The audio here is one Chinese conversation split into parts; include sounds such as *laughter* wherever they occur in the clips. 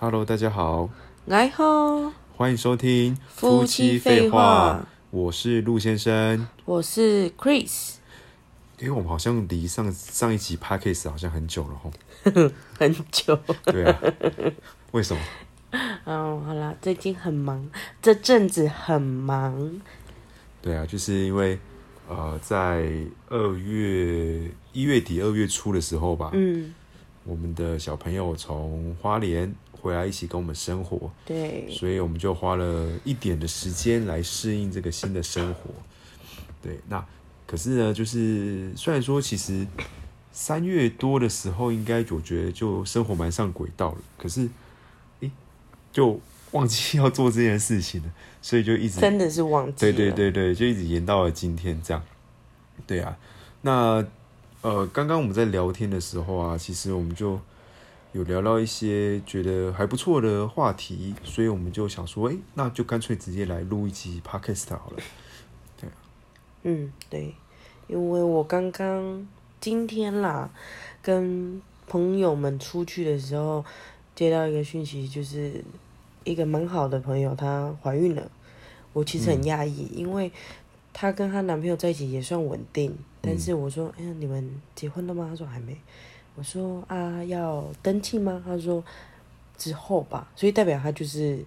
Hello，大家好，来吼，欢迎收听夫妻废话。我是陆先生。我是 Chris，因为我们好像离上上一集 Podcast 好像很久了吼。*laughs* 很久。对啊，为什么？*laughs* 哦，好啦，最近很忙，这阵子很忙。对啊，就是因为呃，在二月一月底二月初的时候吧，嗯，我们的小朋友从花莲回来一起跟我们生活，对，所以我们就花了一点的时间来适应这个新的生活。对，那可是呢，就是虽然说其实三月多的时候，应该我觉得就生活蛮上轨道了，可是，诶，就忘记要做这件事情了，所以就一直真的是忘记对。对对对，就一直延到了今天这样。对啊，那呃，刚刚我们在聊天的时候啊，其实我们就有聊到一些觉得还不错的话题，所以我们就想说，哎、那就干脆直接来录一集 podcast 好了。对嗯，对，因为我刚刚今天啦，跟朋友们出去的时候，接到一个讯息，就是一个蛮好的朋友她怀孕了。我其实很讶异，因为她跟她男朋友在一起也算稳定，但是我说，哎呀，你们结婚了吗？她说还没。我说啊，要登记吗？他说之后吧，所以代表他就是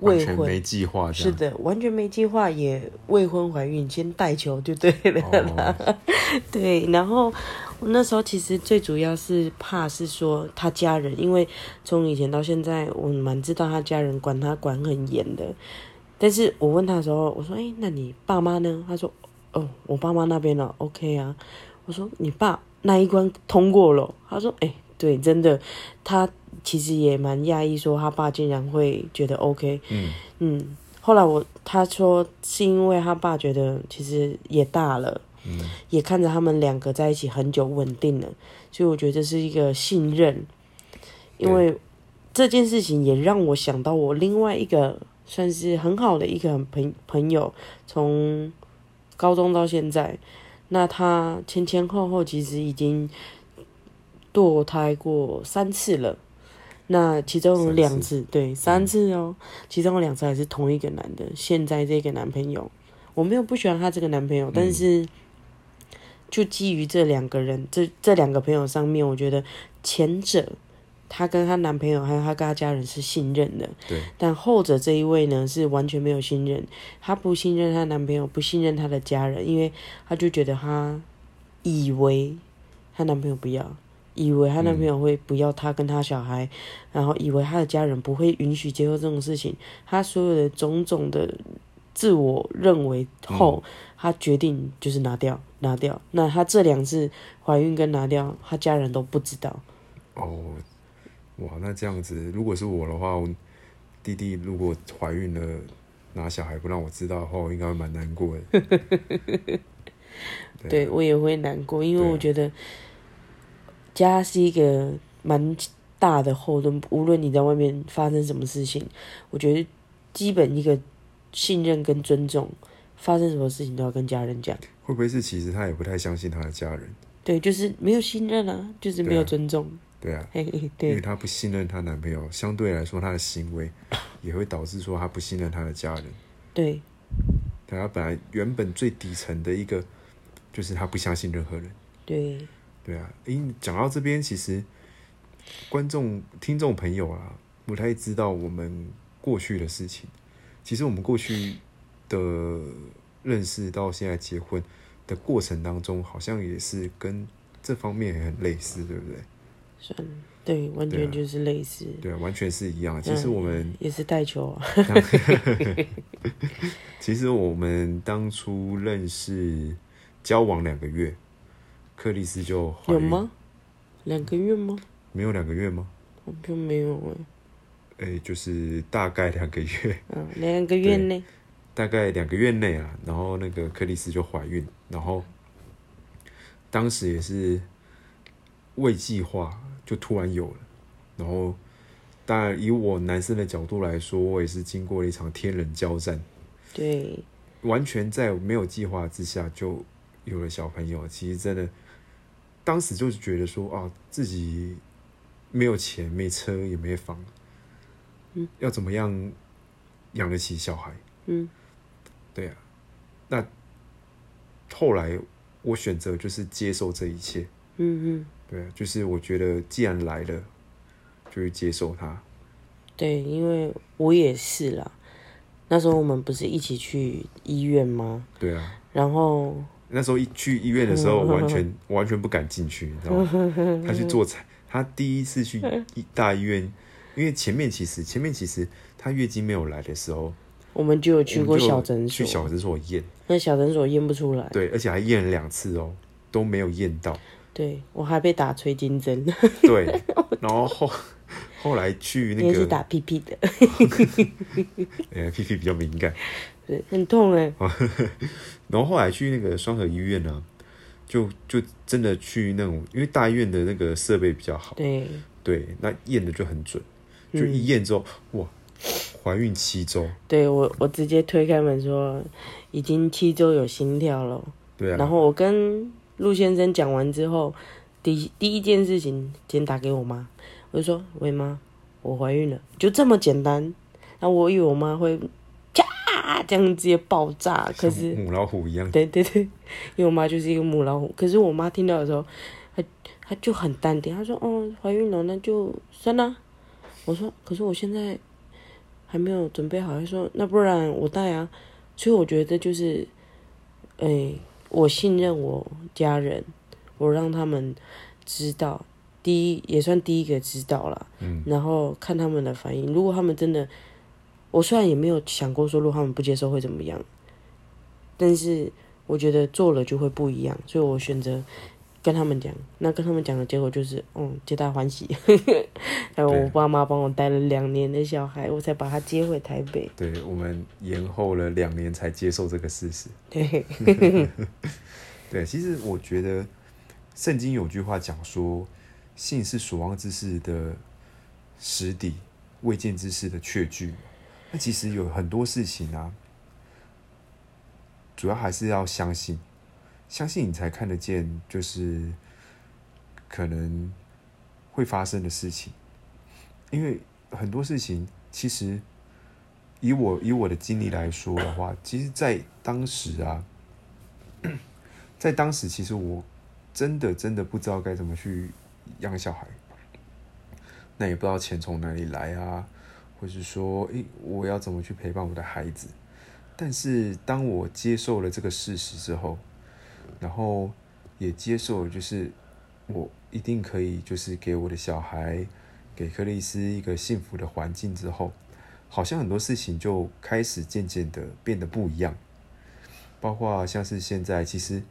未婚完全没计划。是的，完全没计划，也未婚怀孕，先带球就对了啦。哦，*laughs* 对，然后我那时候其实最主要是怕是说他家人，因为从以前到现在，我蛮知道他家人管他管很严的。但是我问他的时候，我说：“哎，那你爸妈呢？”他说：“哦，我爸妈那边呢，OK 啊。”我说：“你爸那一关通过了？”他说：“哎，对，真的，他其实也蛮讶异，说他爸竟然会觉得 OK。”嗯嗯，后来我他说是因为他爸觉得其实也大了，嗯也看着他们两个在一起很久稳定了，所以我觉得这是一个信任。因为这件事情也让我想到我另外一个算是很好的一个朋朋友，从高中到现在，那他前前后后其实已经堕胎过三次了。那其中有两次，对，三次哦，其中有两次还是同一个男的。现在这个男朋友，我没有不喜欢他这个男朋友，但是就基于这两个人，这这两个朋友上面，我觉得前者她跟她男朋友还有她跟她家人是信任的，对，但后者这一位呢是完全没有信任，她不信任她男朋友，不信任她的家人，因为她就觉得她以为她男朋友不要，以为她男朋友会不要她跟她小孩，然后以为她的家人不会允许接受这种事情，她所有的种种的自我认为后，她决定就是拿掉，拿掉。那她这两次怀孕跟拿掉，她家人都不知道。哦，哇，那这样子，如果是我的话，我弟弟如果怀孕了，拿小孩不让我知道的话，我应该会蛮难过的。*laughs* 对我也会难过，因为我觉得家是一个蛮大的后盾，无论你在外面发生什么事情，我觉得基本一个信任跟尊重，发生什么事情都要跟家人讲。会不会是其实他也不太相信他的家人？对，就是没有信任啊，就是没有尊重。对啊，嘿嘿，因为对她不信任她男朋友，相对来说，她的行为 *coughs* 也会导致说她不信任她的家人。对对，她本来原本最底层的一个，就是她不相信任何人。对，对啊，诶，讲到这边，其实观众、听众朋友啊，不太知道我们过去的事情。其实我们过去的认识到现在结婚的过程当中，好像也是跟这方面也很类似，对不对？算对，完全就是类似。对啊，完全是一样。其实我们也是带球啊，*laughs* 其实我们当初认识、交往两个月，克里斯就？有吗？两个月吗？没有两个月吗？好像没有哎、诶，就是大概两个月，嗯，*laughs* 两个月内，大概两个月内啊，然后那个克里斯就怀孕，然后当时也是未计划就突然有了，然后当然以我男生的角度来说，我也是经过了一场天人交战，对，完全在没有计划之下就有了小朋友，其实真的当时就是觉得说啊，自己没有钱、没车也没房，嗯，要怎么样养得起小孩？嗯，对啊，那后来我选择就是接受这一切，嗯嗯，对啊，就是我觉得既然来了，就去接受它。对，因为我也是啦。那时候我们不是一起去医院吗？对啊，然后那时候一去医院的时候，*laughs* 完全完全不敢进去，你知道吗？他去做产，他第一次去医大医院，因为前面其实前面其实他月经没有来的时候，我们就有去过小诊所，去小诊所验，那小诊所验不出来。对，而且还验了两次哦，都没有验到。对我还被打催经针，对，*laughs* 然后后后来去那个，为是打屁屁的，*laughs* 呃屁屁比较敏感，对，很痛哎。*laughs* 然后后来去那个双河医院呢、就就真的去那种，因为大医院的那个设备比较好，对，对，那验的就很准，就嗯一验之后，哇，怀孕七周，对我我直接推开门说已经七周有心跳了。对啊，然后我跟陆先生讲完之后，第第一件事情先打给我妈，我就说：“喂妈，我怀孕了。”就这么简单。然后我以为我妈会啪这样直接爆炸，可是母老虎一样，对对对，因为我妈就是一个母老虎。可是我妈听到的时候，她她就很淡定，她说：“哦，怀孕了，那就生啊。”我说：“可是我现在还没有准备好。”她说：“那不然我带啊。”所以我觉得就是，哎、我信任我家人，我让他们知道，第一也算第一个知道了，嗯，然后看他们的反应。如果他们真的，我虽然也没有想过说，如果他们不接受会怎么样，但是我觉得做了就会不一样，所以我选择跟他们讲。那跟他们讲的结果就是，嗯，皆大欢喜。*laughs* 还有我爸妈帮我带了两年的小孩，我才把他接回台北。对我们延后了两年才接受这个事实。对，*laughs* 对，其实我觉得圣经有句话讲说，信是所望之事的实底，未见之事的确据。那其实有很多事情啊，主要还是要相信，相信你才看得见，就是可能会发生的事情。因为很多事情，其实以我以我的经历来说的话，其实，在当时啊，在当时，其实我真的真的不知道该怎么去养小孩，那也不知道钱从哪里来啊，或是说，诶、我要怎么去陪伴我的孩子？但是当我接受了这个事实之后，然后也接受，就是我一定可以，就是给我的小孩，给克里斯一个幸福的环境之后，好像很多事情就开始渐渐的变得不一样。包括像是现在，其实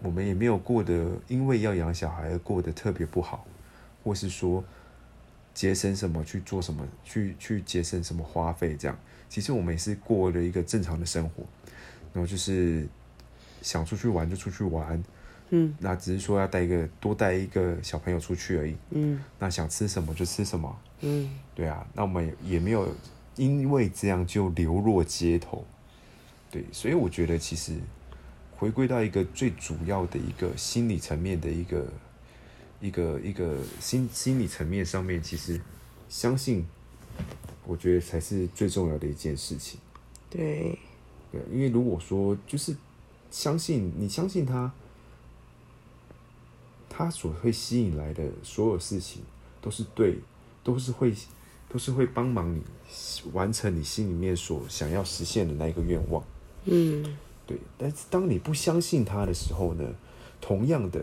我们也没有过得因为要养小孩而过得特别不好，或是说节省什么去做什么，去去节省什么花费这样。其实我们也是过了一个正常的生活，然后就是想出去玩就出去玩，嗯。那只是说要带一个多带一个小朋友出去而已。嗯。那想吃什么就吃什么，嗯，对啊，那我们也也没有因为这样就流落街头，对，所以我觉得其实回归到一个最主要的一个心理层面的一个一个一个心心理层面上面，其实相信，我觉得才是最重要的一件事情。对，对，因为如果说就是相信你相信他，他所会吸引来的所有事情都是对，都是会都是会帮忙你完成你心里面所想要实现的那一个愿望。嗯对，但是当你不相信他的时候呢，同样的，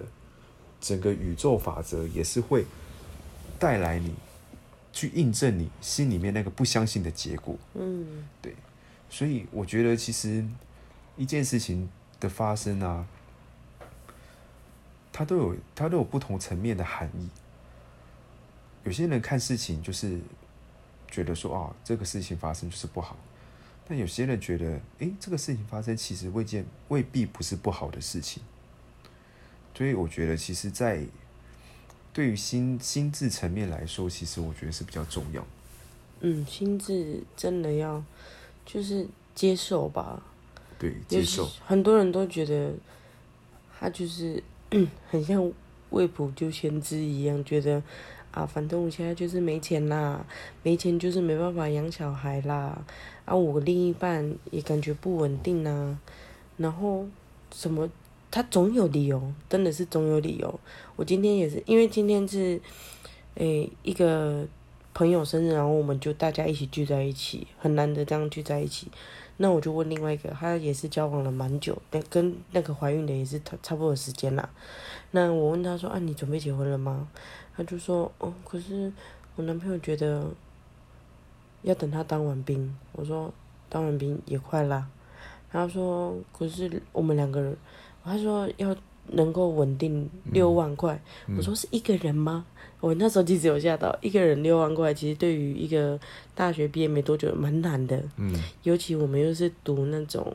整个宇宙法则也是会带来你去印证你心里面那个不相信的结果。嗯对所以我觉得，其实一件事情的发生啊，它都有它都有不同层面的含义。有些人看事情就是觉得说啊，这个事情发生就是不好，但有些人觉得，诶，这个事情发生其实未见未必不是不好的事情。所以我觉得，其实，在对于心心智层面来说，其实我觉得是比较重要。嗯，心智真的要就是接受吧，对，接受，很多人都觉得他就是 *clears throat* 很像未卜就先知一样，觉得啊，反正我现在就是没钱啦，没钱就是没办法养小孩啦，啊，我另一半也感觉不稳定啊，然后什么，他总有理由，真的是总有理由。我今天也是，因为今天是，诶，一个朋友生日，然后我们就大家一起聚在一起，很难得这样聚在一起。那我就问另外一个，他也是交往了蛮久，但跟那个怀孕的也是差差不多时间啦。那我问他说：“啊，你准备结婚了吗？”他就说：“哦，可是我男朋友觉得要等他当完兵。”我说：“当完兵也快啦。”他说：“可是我们两个人，他说要能够稳定六万块。”我说：“是一个人吗？”我那时候其实有吓到，一个人六万块，其实对于一个大学毕业没多久蛮难的。嗯，尤其我们又是读那种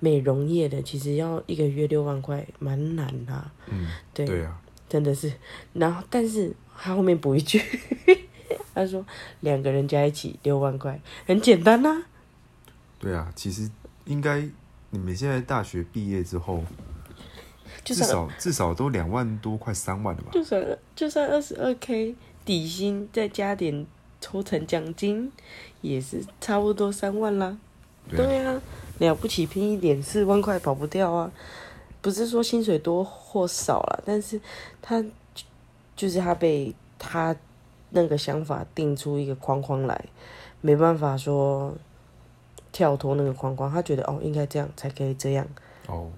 美容业的，其实要一个月六万块蛮难的。嗯，对，对啊，真的是。然后，但是他后面补一句，*laughs* 他说两个人加一起六万块，很简单呐、对啊，其实应该你们现在大学毕业之后，至少至少都两万多，快三万了吧？就算就算二十二 k 底薪，再加点抽成奖金，也是差不多三万啦。对啊，对啊，了不起拼一点，四万块跑不掉啊！不是说薪水多或少了，但是他就就是他被他那个想法定出一个框框来，没办法说跳脱那个框框。他觉得哦，应该这样才可以这样，哦，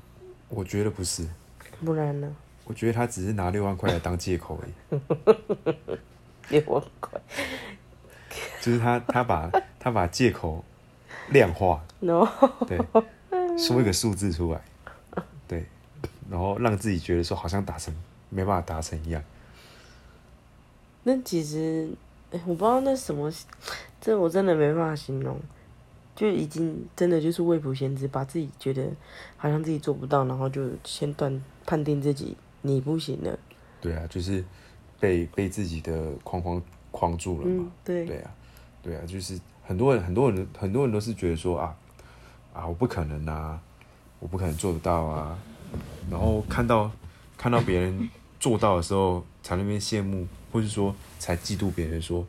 我觉得不是，不然呢？我觉得他只是拿六万块来当借口而已，*laughs* 六万块，就是他他把他把借口量化，然后对，说一个数字出来，对，然后让自己觉得说好像达成没办法达成一样。那其实，哎，我不知道那什么，这我真的没办法形容，就已经真的就是未卜先知，把自己觉得好像自己做不到，然后就先断判定自己你不行了。对啊，就是被被自己的框框框住了嘛。嗯，对，对啊，对啊，就是很多人很多人很多人都是觉得说啊啊我不可能啊，我不可能做得到啊，然后看到看到别人做到的时候，才那边羡慕，或是说才嫉妒别人说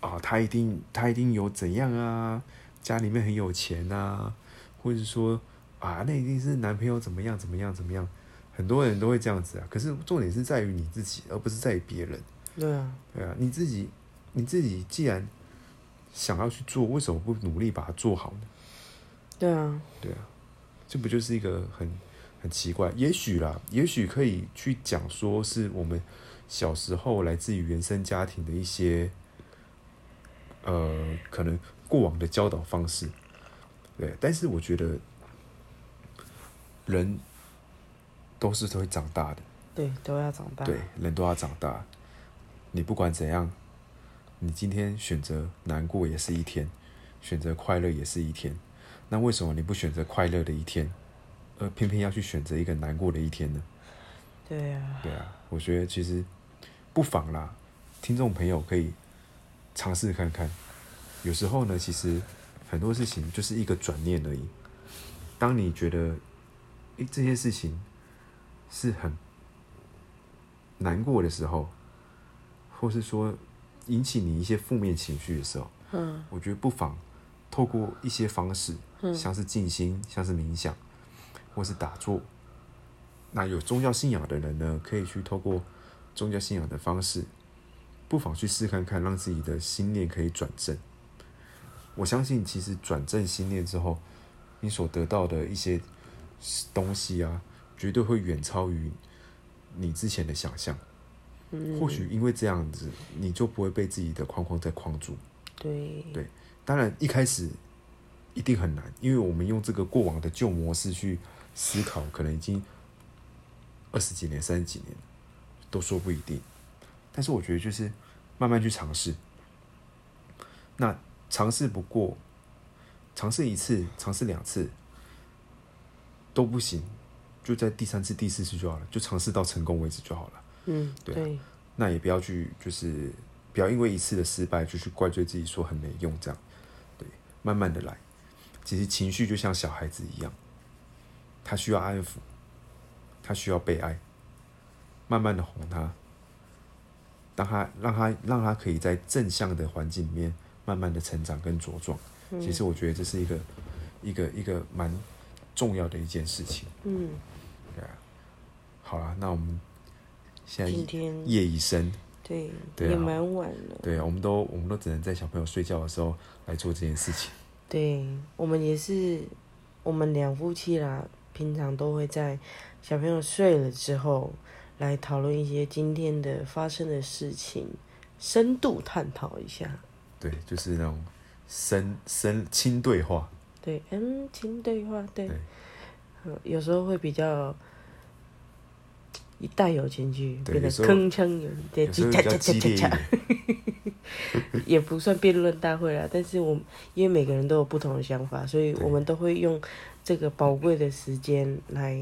啊他一定他一定有怎样啊，家里面很有钱啊，或者说啊那一定是男朋友怎么样怎么样怎么样，很多人都会这样子啊，可是重点是在于你自己，而不是在于别人。对啊，对啊，你自己你自己既然想要去做，为什么不努力把它做好呢？对啊，对啊，这不就是一个很很奇怪？也许啦，也许可以去讲说是我们小时候来自于原生家庭的一些呃，可能过往的教导方式。对，但是我觉得人都是会长大的。对，都要长大。对，人都要长大。你不管怎样，你今天选择难过也是一天，选择快乐也是一天。那为什么你不选择快乐的一天，而偏偏要去选择一个难过的一天呢？对啊，对啊，我觉得其实不妨啦，听众朋友可以尝试看看。有时候呢，其实很多事情就是一个转念而已。当你觉得，诶，这件事情是很难过的时候，或是说引起你一些负面情绪的时候，嗯我觉得不妨透过一些方式，嗯像是静心，像是冥想，或是打坐。那有宗教信仰的人呢，可以去透过宗教信仰的方式，不妨去试看看，让自己的心念可以转正。我相信，其实转正心念之后，你所得到的一些东西啊，绝对会远超于你之前的想象。嗯，或许因为这样子，你就不会被自己的框框在框住。对对当然，一开始一定很难，因为我们用这个过往的旧模式去思考，可能已经二十几年、三十几年，都说不一定。但是我觉得就是慢慢去尝试。那尝试不过，尝试一次、尝试两次都不行，就在第三次、第四次就好了，就尝试到成功为止就好了。嗯，对那也不要去，就是不要因为一次的失败就去怪罪自己说很没用这样，对，慢慢的来。其实情绪就像小孩子一样，他需要安抚，他需要被爱，慢慢的哄他，让他让他让他可以在正向的环境里面慢慢的成长跟茁壮。其实我觉得这是一个一个一个蛮重要的一件事情。嗯，对啊，好啦，那我们现在今天夜已深，对，对啊也蛮晚了。对啊，我们都我们都只能在小朋友睡觉的时候来做这件事情。对，我们也是，我们两夫妻啦，平常都会在小朋友睡了之后，来讨论一些今天的发生的事情，深度探讨一下。对，就是那种深深轻对话。对，嗯，轻对话，对，有时候会比较一带有情绪，变得铿锵有点有时候比较激烈一点。*laughs* 也不算辩论大会啦，但是我因为每个人都有不同的想法，所以我们都会用这个宝贵的时间来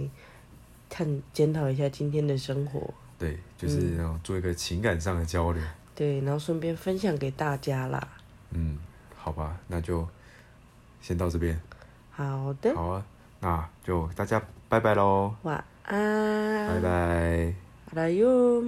探检讨一下今天的生活，对，就是做一个情感上的交流。对，然后顺便分享给大家啦。嗯，好吧，那就先到这边。好的，好啊，那就大家拜拜喽，晚安，拜拜。阿拉哟。